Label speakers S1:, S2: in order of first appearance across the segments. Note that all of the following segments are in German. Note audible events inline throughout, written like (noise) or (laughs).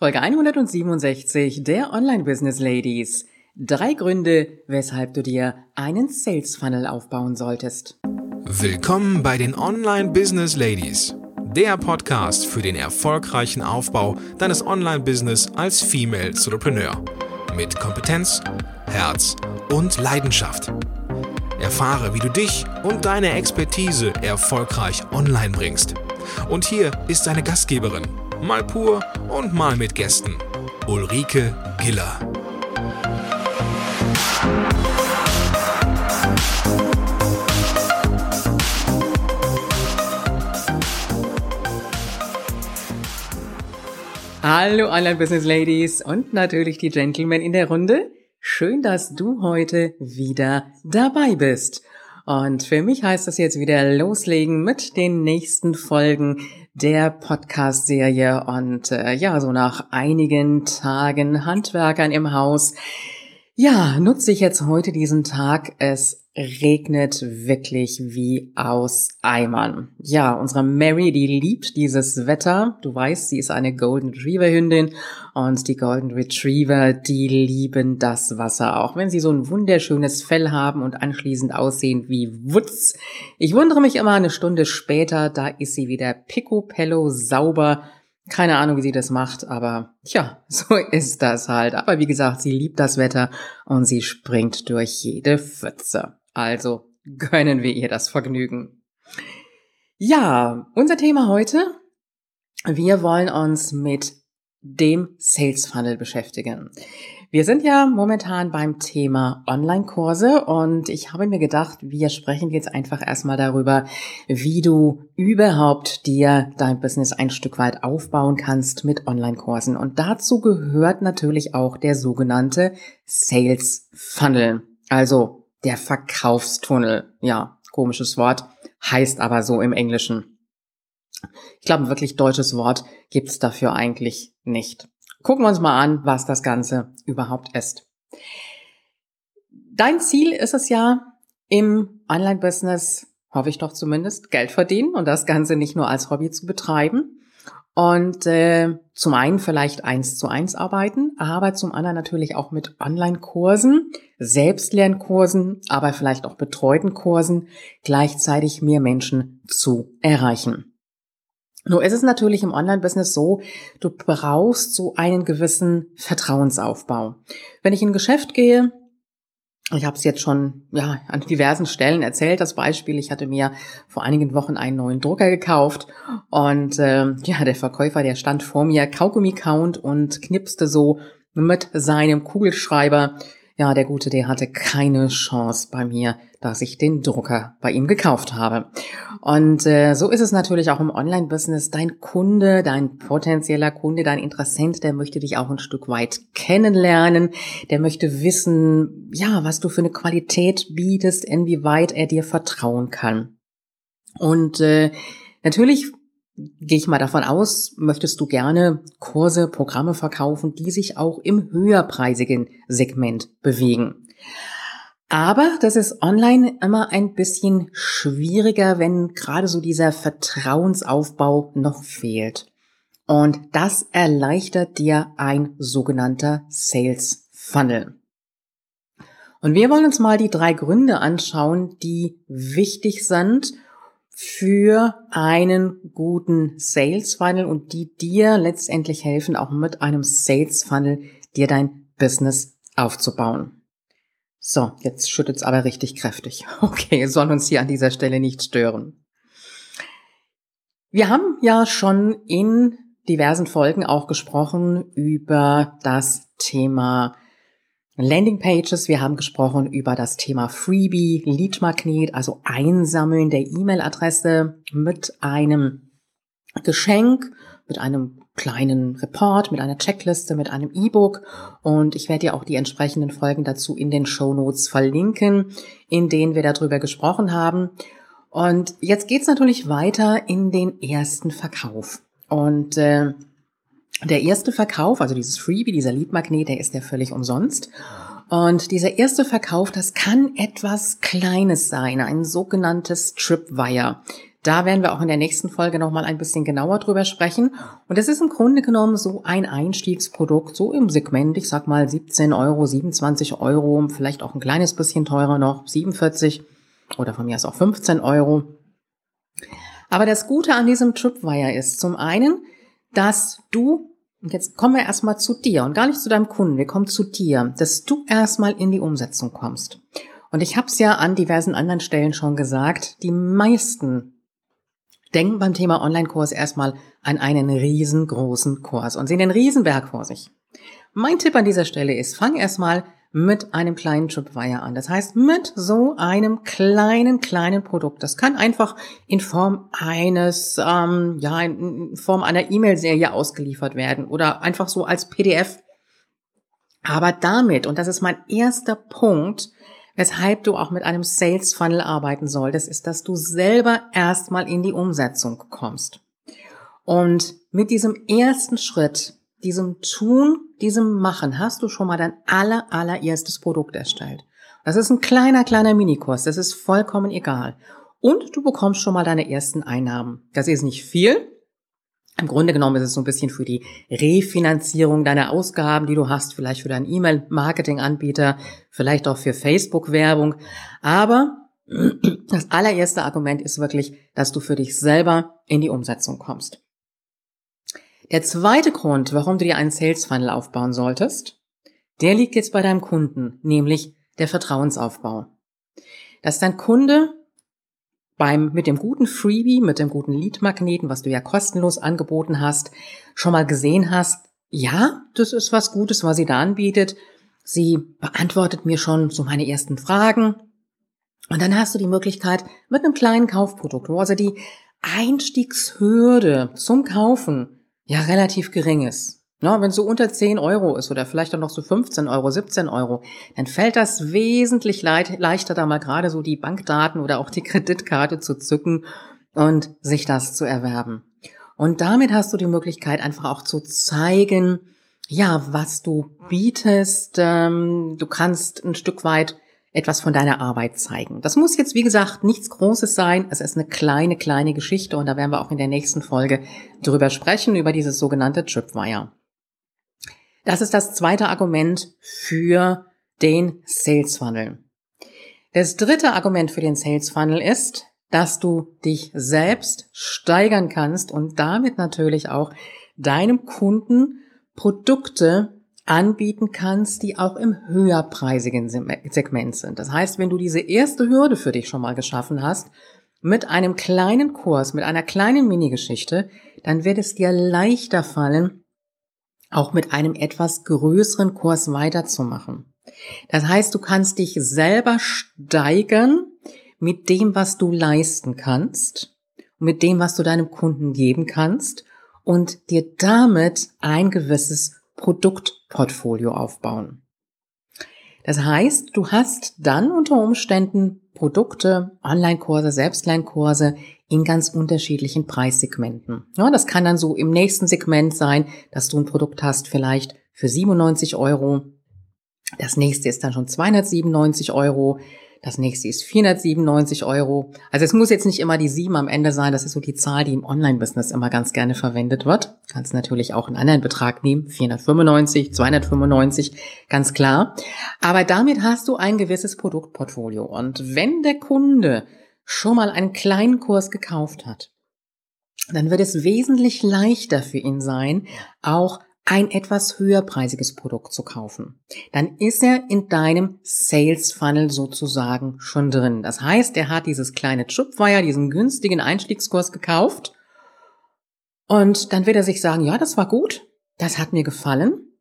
S1: Folge 167 der Online Business Ladies. Drei Gründe, weshalb du dir einen Sales Funnel aufbauen solltest.
S2: Willkommen bei den Online Business Ladies, der Podcast für den erfolgreichen Aufbau deines Online Business als Female Entrepreneur mit Kompetenz, Herz und Leidenschaft. Erfahre, wie du dich und deine Expertise erfolgreich online bringst. Und hier ist deine Gastgeberin mal pur und mal mit Gästen. Ulrike Giller.
S1: Hallo Online-Business Ladies und natürlich die Gentlemen in der Runde. Schön, dass du heute wieder dabei bist. Und für mich heißt das jetzt wieder loslegen mit den nächsten Folgen der Podcast-Serie. Und äh, ja, so nach einigen Tagen Handwerkern im Haus, ja, nutze ich jetzt heute diesen Tag. Es regnet wirklich wie aus Eimern. Ja, unsere Mary, die liebt dieses Wetter. Du weißt, sie ist eine Golden Retriever Hündin und die Golden Retriever, die lieben das Wasser, auch wenn sie so ein wunderschönes Fell haben und anschließend aussehen wie Wutz. Ich wundere mich immer eine Stunde später, da ist sie wieder picopello sauber. Keine Ahnung, wie sie das macht, aber tja, (laughs) so ist das halt. Aber wie gesagt, sie liebt das Wetter und sie springt durch jede Pfütze. Also gönnen wir ihr das Vergnügen. Ja, unser Thema heute. Wir wollen uns mit dem Sales Funnel beschäftigen. Wir sind ja momentan beim Thema Online-Kurse und ich habe mir gedacht, wir sprechen jetzt einfach erstmal darüber, wie du überhaupt dir dein Business ein Stück weit aufbauen kannst mit Online-Kursen. Und dazu gehört natürlich auch der sogenannte Sales Funnel. Also der Verkaufstunnel. Ja, komisches Wort, heißt aber so im Englischen. Ich glaube, ein wirklich deutsches Wort gibt's dafür eigentlich nicht. Gucken wir uns mal an, was das Ganze überhaupt ist. Dein Ziel ist es ja, im Online-Business, hoffe ich doch zumindest, Geld verdienen und das Ganze nicht nur als Hobby zu betreiben, und äh, zum einen vielleicht eins zu eins arbeiten, aber zum anderen natürlich auch mit Online-Kursen, Selbstlernkursen, aber vielleicht auch betreuten Kursen gleichzeitig mehr Menschen zu erreichen. Nur ist es natürlich im Online-Business so, du brauchst so einen gewissen Vertrauensaufbau. Wenn ich in ein Geschäft gehe, ich habe es jetzt schon ja an diversen Stellen erzählt, das Beispiel. Ich hatte mir vor einigen Wochen einen neuen Drucker gekauft und äh, ja, der Verkäufer, der stand vor mir, Kaugummi count und knipste so mit seinem Kugelschreiber ja, der Gute, der hatte keine Chance bei mir, dass ich den Drucker bei ihm gekauft habe. Und äh, so ist es natürlich auch im Online-Business. Dein Kunde, dein potenzieller Kunde, dein Interessent, der möchte dich auch ein Stück weit kennenlernen. Der möchte wissen, ja, was du für eine Qualität bietest, inwieweit er dir vertrauen kann. Und äh, natürlich gehe ich mal davon aus, möchtest du gerne Kurse, Programme verkaufen, die sich auch im höherpreisigen Segment bewegen. Aber das ist online immer ein bisschen schwieriger, wenn gerade so dieser Vertrauensaufbau noch fehlt. Und das erleichtert dir ein sogenannter Sales Funnel. Und wir wollen uns mal die drei Gründe anschauen, die wichtig sind, für einen guten Sales Funnel und die dir letztendlich helfen, auch mit einem Sales Funnel dir dein Business aufzubauen. So, jetzt schüttet es aber richtig kräftig. (laughs) Okay, soll uns hier an dieser Stelle nicht stören. Wir haben ja schon in diversen Folgen auch gesprochen über das Thema Landingpages. Wir haben gesprochen über das Thema Freebie, Leadmagnet, also Einsammeln der E-Mail-Adresse mit einem Geschenk, mit einem kleinen Report, mit einer Checkliste, mit einem E-Book. Und ich werde dir auch die entsprechenden Folgen dazu in den Show Notes verlinken, in denen wir darüber gesprochen haben. Und jetzt geht's natürlich weiter in den ersten Verkauf. Und äh, der erste Verkauf, also dieses Freebie, dieser Leadmagnet, der ist ja völlig umsonst. Und dieser erste Verkauf, das kann etwas Kleines sein, ein sogenanntes Tripwire. Da werden wir auch in der nächsten Folge nochmal ein bisschen genauer drüber sprechen. Und es ist im Grunde genommen so ein Einstiegsprodukt, so im Segment, ich sag mal 17 Euro, 27 Euro, vielleicht auch ein kleines bisschen teurer noch, 47 oder von mir aus auch 15 Euro. Aber das Gute an diesem Tripwire ist zum einen, dass du, und jetzt kommen wir erstmal zu dir und gar nicht zu deinem Kunden, wir kommen zu dir, dass du erstmal in die Umsetzung kommst. Und ich habe es ja an diversen anderen Stellen schon gesagt, die meisten denken beim Thema Online-Kurs erstmal an einen riesengroßen Kurs und sehen den Riesenberg vor sich. Mein Tipp an dieser Stelle ist, fang erstmal mit einem kleinen Tripwire an. Das heißt, mit so einem kleinen, kleinen Produkt. Das kann einfach in Form eines, ähm, ja, in Form einer E-Mail-Serie ausgeliefert werden oder einfach so als PDF. Aber damit, und das ist mein erster Punkt, weshalb du auch mit einem Sales Funnel arbeiten solltest, ist, dass du selber erstmal in die Umsetzung kommst. Und mit diesem ersten Schritt, diesem Tun, diesem Machen, hast du schon mal dein aller, allererstes Produkt erstellt. Das ist ein kleiner, kleiner Minikurs. Das ist vollkommen egal. Und du bekommst schon mal deine ersten Einnahmen. Das ist nicht viel, im Grunde genommen ist es so ein bisschen für die Refinanzierung deiner Ausgaben, die du hast, vielleicht für deinen E-Mail-Marketing-Anbieter, vielleicht auch für Facebook-Werbung. Aber das allererste Argument ist wirklich, dass du für dich selber in die Umsetzung kommst. Der zweite Grund, warum du dir einen Sales Funnel aufbauen solltest, der liegt jetzt bei deinem Kunden, nämlich der Vertrauensaufbau. Dass dein Kunde beim, mit dem guten Freebie, mit dem guten Lead-Magneten, was du ja kostenlos angeboten hast, schon mal gesehen hast, ja, das ist was Gutes, was sie da anbietet. Sie beantwortet mir schon so meine ersten Fragen. Und dann hast du die Möglichkeit mit einem kleinen Kaufprodukt, wo also die Einstiegshürde zum Kaufen ja relativ gering ist. Na, wenn es so unter 10 Euro ist oder vielleicht dann noch so 15 Euro, 17 Euro, dann fällt das wesentlich leichter, da mal gerade so die Bankdaten oder auch die Kreditkarte zu zücken und sich das zu erwerben. Und damit hast du die Möglichkeit einfach auch zu zeigen, ja, was du bietest. Ähm, du kannst ein Stück weit etwas von deiner Arbeit zeigen. Das muss jetzt, wie gesagt, nichts Großes sein. Es ist eine kleine, kleine Geschichte und da werden wir auch in der nächsten Folge drüber sprechen, über dieses sogenannte Tripwire. Das ist das zweite Argument für den Sales Funnel. Das dritte Argument für den Sales Funnel ist, dass du dich selbst steigern kannst und damit natürlich auch deinem Kunden Produkte anbieten kannst, die auch im höherpreisigen Segment sind. Das heißt, wenn du diese erste Hürde für dich schon mal geschaffen hast, mit einem kleinen Kurs, mit einer kleinen Minigeschichte, dann wird es dir leichter fallen, auch mit einem etwas größeren Kurs weiterzumachen. Das heißt, du kannst dich selber steigern mit dem, was du leisten kannst, mit dem, was du deinem Kunden geben kannst und dir damit ein gewisses Produktportfolio aufbauen. Das heißt, du hast dann unter Umständen Produkte, Online-Kurse, Selbstlernkurse in ganz unterschiedlichen Preissegmenten. Ja, das kann dann so im nächsten Segment sein, dass du ein Produkt hast vielleicht für 97 Euro. Das nächste ist dann schon 297 Euro. Das nächste ist 497 Euro. Also es muss jetzt nicht immer die 7 am Ende sein. Das ist so die Zahl, die im Online-Business immer ganz gerne verwendet wird. Kannst natürlich auch einen anderen Betrag nehmen. 495, 295, ganz klar. Aber damit hast du ein gewisses Produktportfolio. Und wenn der Kunde schon mal einen kleinen Kurs gekauft hat, dann wird es wesentlich leichter für ihn sein, auch ein etwas höherpreisiges Produkt zu kaufen. Dann ist er in deinem Sales Funnel sozusagen schon drin. Das heißt, er hat dieses kleine Tripwire, diesen günstigen Einstiegskurs gekauft und dann wird er sich sagen, ja, das war gut, das hat mir gefallen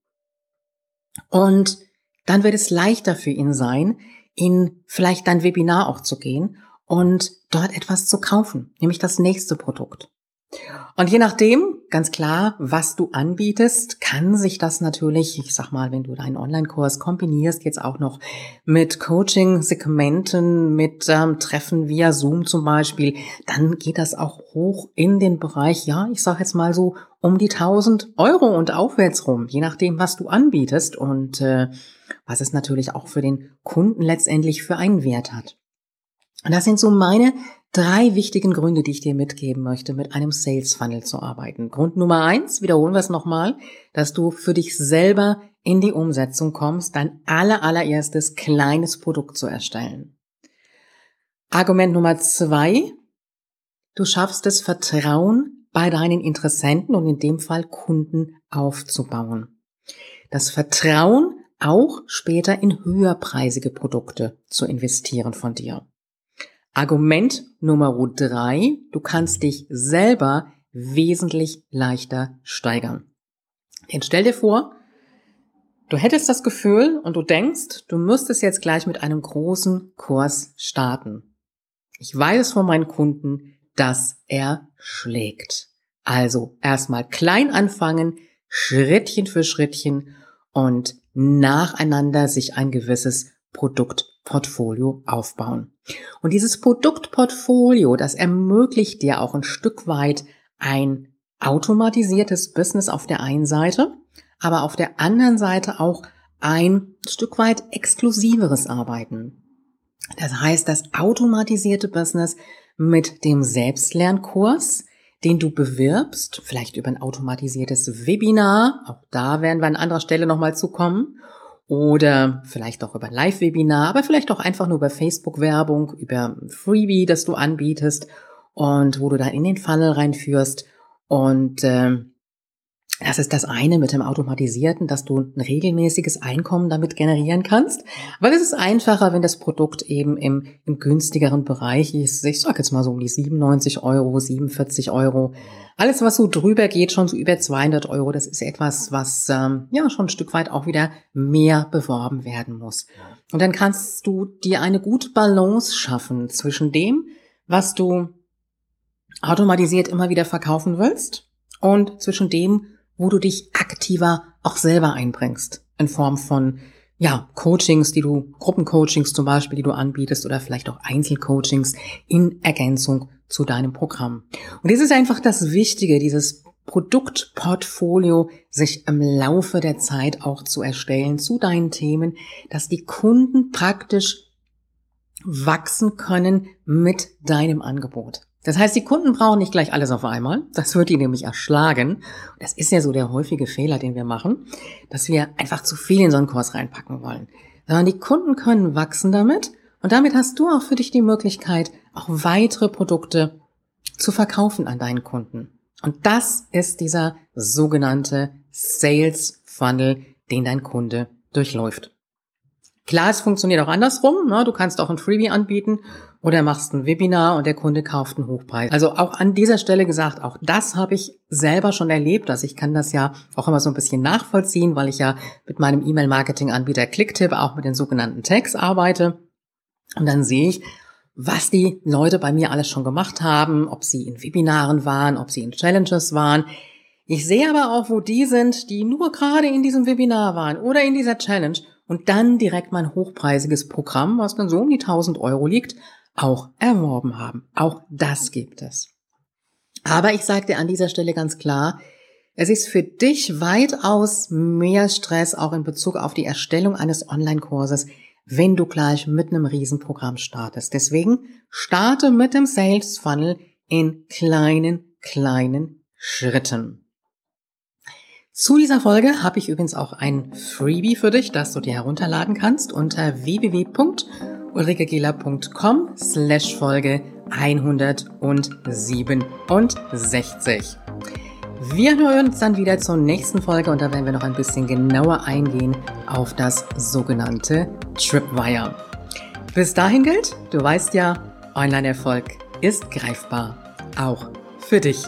S1: und dann wird es leichter für ihn sein, in vielleicht dein Webinar auch zu gehen und dort etwas zu kaufen, nämlich das nächste Produkt. Und je nachdem, ganz klar, was du anbietest, kann sich das natürlich, ich sag mal, wenn du deinen Online-Kurs kombinierst, jetzt auch noch mit Coaching-Segmenten, mit ähm, Treffen via Zoom zum Beispiel, dann geht das auch hoch in den Bereich, ja, ich sag jetzt mal so um die 1000 Euro und aufwärts rum, je nachdem, was du anbietest und äh, was es natürlich auch für den Kunden letztendlich für einen Wert hat. Und das sind so meine drei wichtigen Gründe, die ich dir mitgeben möchte, mit einem Sales Funnel zu arbeiten. Grund Nummer eins, wiederholen wir es nochmal, dass du für dich selber in die Umsetzung kommst, dein aller, allererstes kleines Produkt zu erstellen. Argument Nummer zwei, du schaffst es, Vertrauen bei deinen Interessenten und in dem Fall Kunden aufzubauen. Das Vertrauen auch später in höherpreisige Produkte zu investieren von dir. Argument Nummer drei, du kannst dich selber wesentlich leichter steigern. Jetzt stell dir vor, du hättest das Gefühl und du denkst, du müsstest jetzt gleich mit einem großen Kurs starten. Ich weiß von meinen Kunden, dass er schlägt. Also erstmal klein anfangen, Schrittchen für Schrittchen und nacheinander sich ein gewisses Produktportfolio aufbauen. Und dieses Produktportfolio, das ermöglicht dir auch ein Stück weit ein automatisiertes Business auf der einen Seite, aber auf der anderen Seite auch ein Stück weit exklusiveres Arbeiten. Das heißt, das automatisierte Business mit dem Selbstlernkurs, den du bewirbst, vielleicht über ein automatisiertes Webinar, auch da werden wir an anderer Stelle nochmal zukommen, oder vielleicht auch über Live-Webinar, aber vielleicht auch einfach nur über Facebook-Werbung, über Freebie, das du anbietest und wo du dann in den Funnel reinführst. Und äh, das ist das eine mit dem Automatisierten, dass du ein regelmäßiges Einkommen damit generieren kannst. Weil es ist einfacher, wenn das Produkt eben im, im günstigeren Bereich ist. Ich sag jetzt mal so um die 97 Euro, 47 Euro. Alles, was so drüber geht, schon so über 200 Euro, das ist etwas, was ähm, ja schon ein Stück weit auch wieder mehr beworben werden muss. Und dann kannst du dir eine gute Balance schaffen zwischen dem, was du automatisiert immer wieder verkaufen willst und zwischen dem, wo du dich aktiver auch selber einbringst. In Form von, ja, Coachings, die du, Gruppencoachings zum Beispiel, die du anbietest oder vielleicht auch Einzelcoachings in Ergänzung zu deinem Programm. Und das ist einfach das Wichtige, dieses Produktportfolio sich im Laufe der Zeit auch zu erstellen zu deinen Themen, dass die Kunden praktisch wachsen können mit deinem Angebot. Das heißt, die Kunden brauchen nicht gleich alles auf einmal. Das wird die nämlich erschlagen. Das ist ja so der häufige Fehler, den wir machen, dass wir einfach zu viel in so einen Kurs reinpacken wollen. Sondern die Kunden können wachsen damit und damit hast du auch für dich die Möglichkeit, auch weitere Produkte zu verkaufen an deinen Kunden. Und das ist dieser sogenannte Sales Funnel, den dein Kunde durchläuft. Klar, es funktioniert auch andersrum. Ne? Du kannst auch ein Freebie anbieten oder machst ein Webinar und der Kunde kauft einen Hochpreis. Also auch an dieser Stelle gesagt, auch das habe ich selber schon erlebt. Also ich kann das ja auch immer so ein bisschen nachvollziehen, weil ich ja mit meinem E-Mail-Marketing-Anbieter Clicktip auch mit den sogenannten Tags arbeite. Und dann sehe ich, was die Leute bei mir alles schon gemacht haben, ob sie in Webinaren waren, ob sie in Challenges waren. Ich sehe aber auch, wo die sind, die nur gerade in diesem Webinar waren oder in dieser Challenge und dann direkt mein hochpreisiges Programm, was dann so um die 1000 Euro liegt, auch erworben haben. Auch das gibt es. Aber ich sage dir an dieser Stelle ganz klar, es ist für dich weitaus mehr Stress auch in Bezug auf die Erstellung eines Online-Kurses, wenn du gleich mit einem Riesenprogramm startest. Deswegen starte mit dem Sales Funnel in kleinen, kleinen Schritten. Zu dieser Folge habe ich übrigens auch ein Freebie für dich, das du dir herunterladen kannst unter www.ulrikegela.com slash Folge 167. Wir hören uns dann wieder zur nächsten Folge und da werden wir noch ein bisschen genauer eingehen auf das sogenannte Tripwire. Bis dahin gilt, du weißt ja, Online-Erfolg ist greifbar, auch für dich.